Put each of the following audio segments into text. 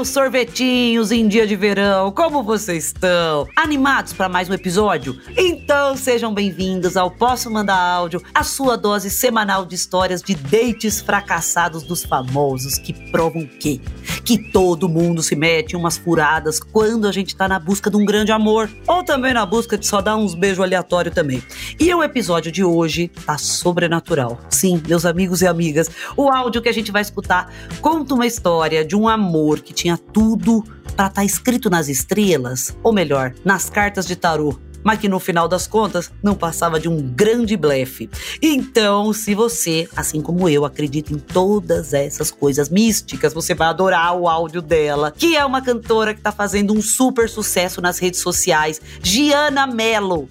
Meus sorvetinhos em dia de verão, como vocês estão? Animados para mais um episódio? Então sejam bem-vindos ao Posso Mandar Áudio, a sua dose semanal de histórias de dates fracassados dos famosos que provam que que todo mundo se mete umas furadas quando a gente tá na busca de um grande amor, ou também na busca de só dar uns beijos aleatórios também. E o episódio de hoje tá sobrenatural. Sim, meus amigos e amigas, o áudio que a gente vai escutar conta uma história de um amor que tinha tudo para estar tá escrito nas estrelas, ou melhor, nas cartas de tarô mas que no final das contas não passava de um grande blefe. Então, se você, assim como eu, acredita em todas essas coisas místicas, você vai adorar o áudio dela, que é uma cantora que tá fazendo um super sucesso nas redes sociais, Giana Mello.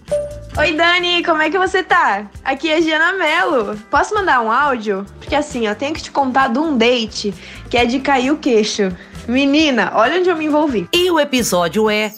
Oi, Dani, como é que você tá? Aqui é Giana Mello. Posso mandar um áudio? Porque assim, eu tenho que te contar de um date que é de cair o queixo. Menina, olha onde eu me envolvi. E o episódio é.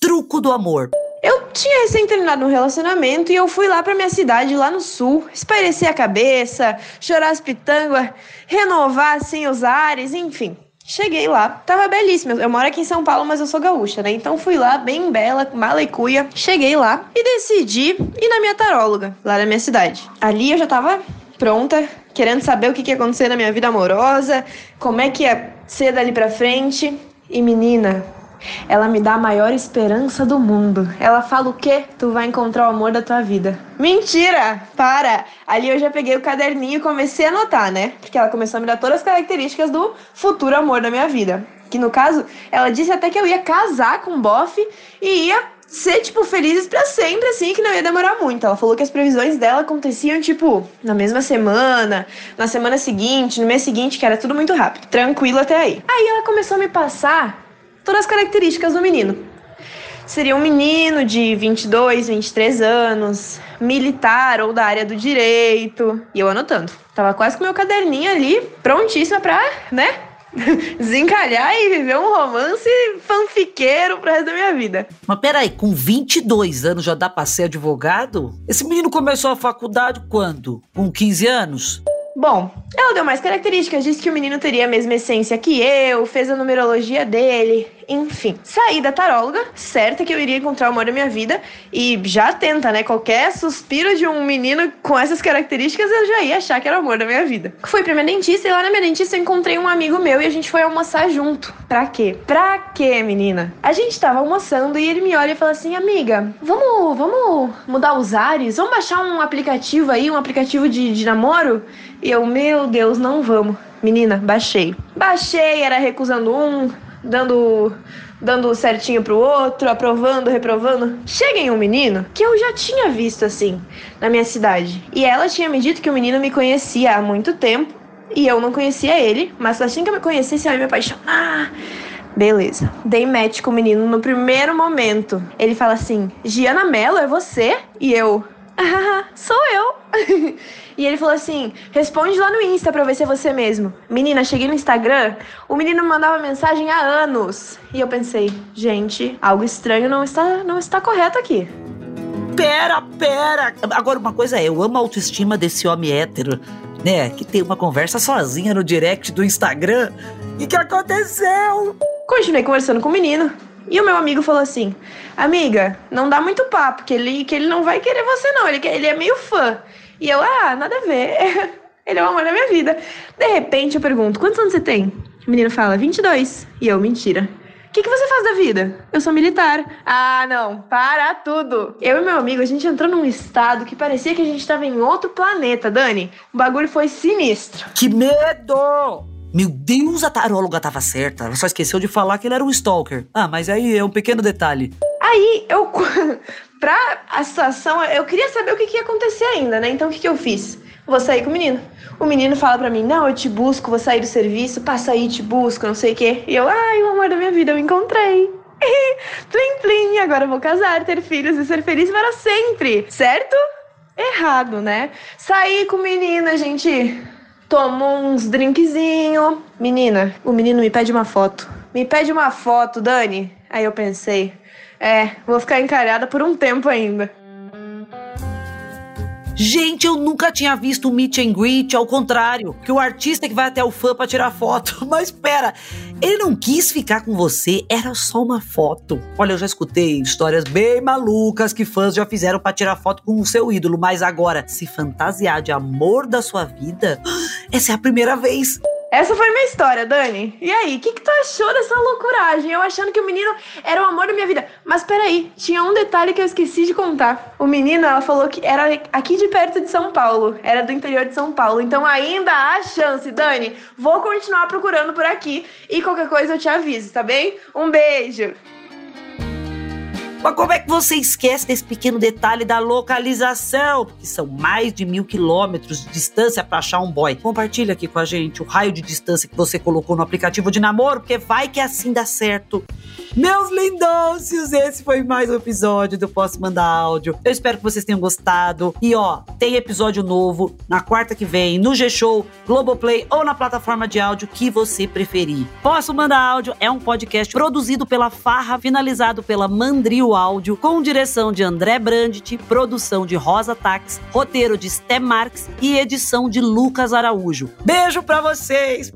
Truco do Amor. Eu tinha recém terminado um relacionamento e eu fui lá pra minha cidade, lá no sul, espairecer a cabeça, chorar as pitanguas, renovar assim os ares, enfim. Cheguei lá, tava belíssima. Eu moro aqui em São Paulo, mas eu sou gaúcha, né? Então fui lá, bem bela, mala e cuia. Cheguei lá e decidi ir na minha taróloga, lá na minha cidade. Ali eu já tava pronta, querendo saber o que, que ia acontecer na minha vida amorosa, como é que ia ser dali pra frente. E menina, ela me dá a maior esperança do mundo. Ela fala o quê? Tu vai encontrar o amor da tua vida. Mentira! Para! Ali eu já peguei o caderninho e comecei a anotar, né? Porque ela começou a me dar todas as características do futuro amor da minha vida. Que no caso, ela disse até que eu ia casar com o bofe e ia ser, tipo, felizes para sempre, assim, que não ia demorar muito. Ela falou que as previsões dela aconteciam, tipo, na mesma semana, na semana seguinte, no mês seguinte, que era tudo muito rápido. Tranquilo até aí. Aí ela começou a me passar todas as características do menino. Seria um menino de 22, 23 anos, militar ou da área do direito. E eu anotando. Tava quase com meu caderninho ali, prontíssima pra, né, desencalhar e viver um romance fanfiqueiro pro resto da minha vida. Mas peraí, com 22 anos já dá pra ser advogado? Esse menino começou a faculdade quando? Com 15 anos? Bom, ela deu mais características, disse que o menino teria a mesma essência que eu, fez a numerologia dele, enfim. Saí da taróloga, certa que eu iria encontrar o amor da minha vida, e já tenta, né? Qualquer suspiro de um menino com essas características, eu já ia achar que era o amor da minha vida. Fui pra minha dentista e lá na minha dentista eu encontrei um amigo meu e a gente foi almoçar junto. Pra quê? Pra quê, menina? A gente tava almoçando e ele me olha e fala assim: amiga, vamos, vamos mudar os ares? Vamos baixar um aplicativo aí, um aplicativo de, de namoro? E eu, meu Deus, não vamos. Menina, baixei. Baixei, era recusando um, dando dando certinho pro outro, aprovando, reprovando. Chega em um menino que eu já tinha visto assim na minha cidade. E ela tinha me dito que o menino me conhecia há muito tempo e eu não conhecia ele, mas assim que eu me conhecesse, eu ia me apaixonar. Beleza. Dei match com o menino no primeiro momento. Ele fala assim: Giana Mello, é você? E eu, ah, sou eu. e ele falou assim: responde lá no Insta pra ver se é você mesmo. Menina, cheguei no Instagram, o menino me mandava mensagem há anos. E eu pensei, gente, algo estranho não está, não está correto aqui. Pera, pera! Agora, uma coisa é, eu amo a autoestima desse homem hétero, né? Que tem uma conversa sozinha no direct do Instagram. E que aconteceu? Continuei conversando com o menino. E o meu amigo falou assim: Amiga, não dá muito papo, que ele, que ele não vai querer você, não. Ele, ele é meio fã. E eu, ah, nada a ver. ele é o amor da minha vida. De repente eu pergunto: Quantos anos você tem? O menino fala: 22. E eu, mentira. O que, que você faz da vida? Eu sou militar. Ah, não, para tudo. Eu e meu amigo, a gente entrou num estado que parecia que a gente tava em outro planeta, Dani. O bagulho foi sinistro. Que medo! Meu Deus, a taróloga tava certa. Ela só esqueceu de falar que ele era um stalker. Ah, mas aí é um pequeno detalhe. Aí eu. pra a situação, eu queria saber o que, que ia acontecer ainda, né? Então o que, que eu fiz? Vou sair com o menino. O menino fala pra mim: Não, eu te busco, vou sair do serviço, passa aí, te busco, não sei o quê. E eu, ai, o amor da minha vida, eu encontrei. plim, plim, agora vou casar, ter filhos e ser feliz para sempre, certo? Errado, né? Saí com menina, a gente tomou uns drinkzinho. Menina, o menino me pede uma foto. Me pede uma foto, Dani. Aí eu pensei, é, vou ficar encarada por um tempo ainda. Gente, eu nunca tinha visto o meet and greet, ao contrário, que o artista que vai até o fã para tirar foto. Mas espera, ele não quis ficar com você, era só uma foto. Olha, eu já escutei histórias bem malucas que fãs já fizeram para tirar foto com o seu ídolo, mas agora se fantasiar de amor da sua vida, essa é a primeira vez. Essa foi minha história, Dani. E aí, o que, que tu achou dessa loucuragem? Eu achando que o menino era o amor da minha vida. Mas peraí, tinha um detalhe que eu esqueci de contar. O menino, ela falou que era aqui de perto de São Paulo. Era do interior de São Paulo. Então ainda há chance, Dani. Vou continuar procurando por aqui. E qualquer coisa eu te aviso, tá bem? Um beijo. Mas como é que você esquece desse pequeno detalhe da localização? Que são mais de mil quilômetros de distância para achar um boy. Compartilha aqui com a gente o raio de distância que você colocou no aplicativo de namoro, porque vai que assim dá certo. Meus lindôcios, esse foi mais um episódio do Posso Mandar Áudio. Eu espero que vocês tenham gostado. E ó, tem episódio novo na quarta que vem, no G-Show, Globoplay ou na plataforma de áudio que você preferir. Posso Mandar Áudio é um podcast produzido pela Farra, finalizado pela Áudio, com direção de André Brandt, produção de Rosa Tax, roteiro de Sté Marques e edição de Lucas Araújo. Beijo pra vocês!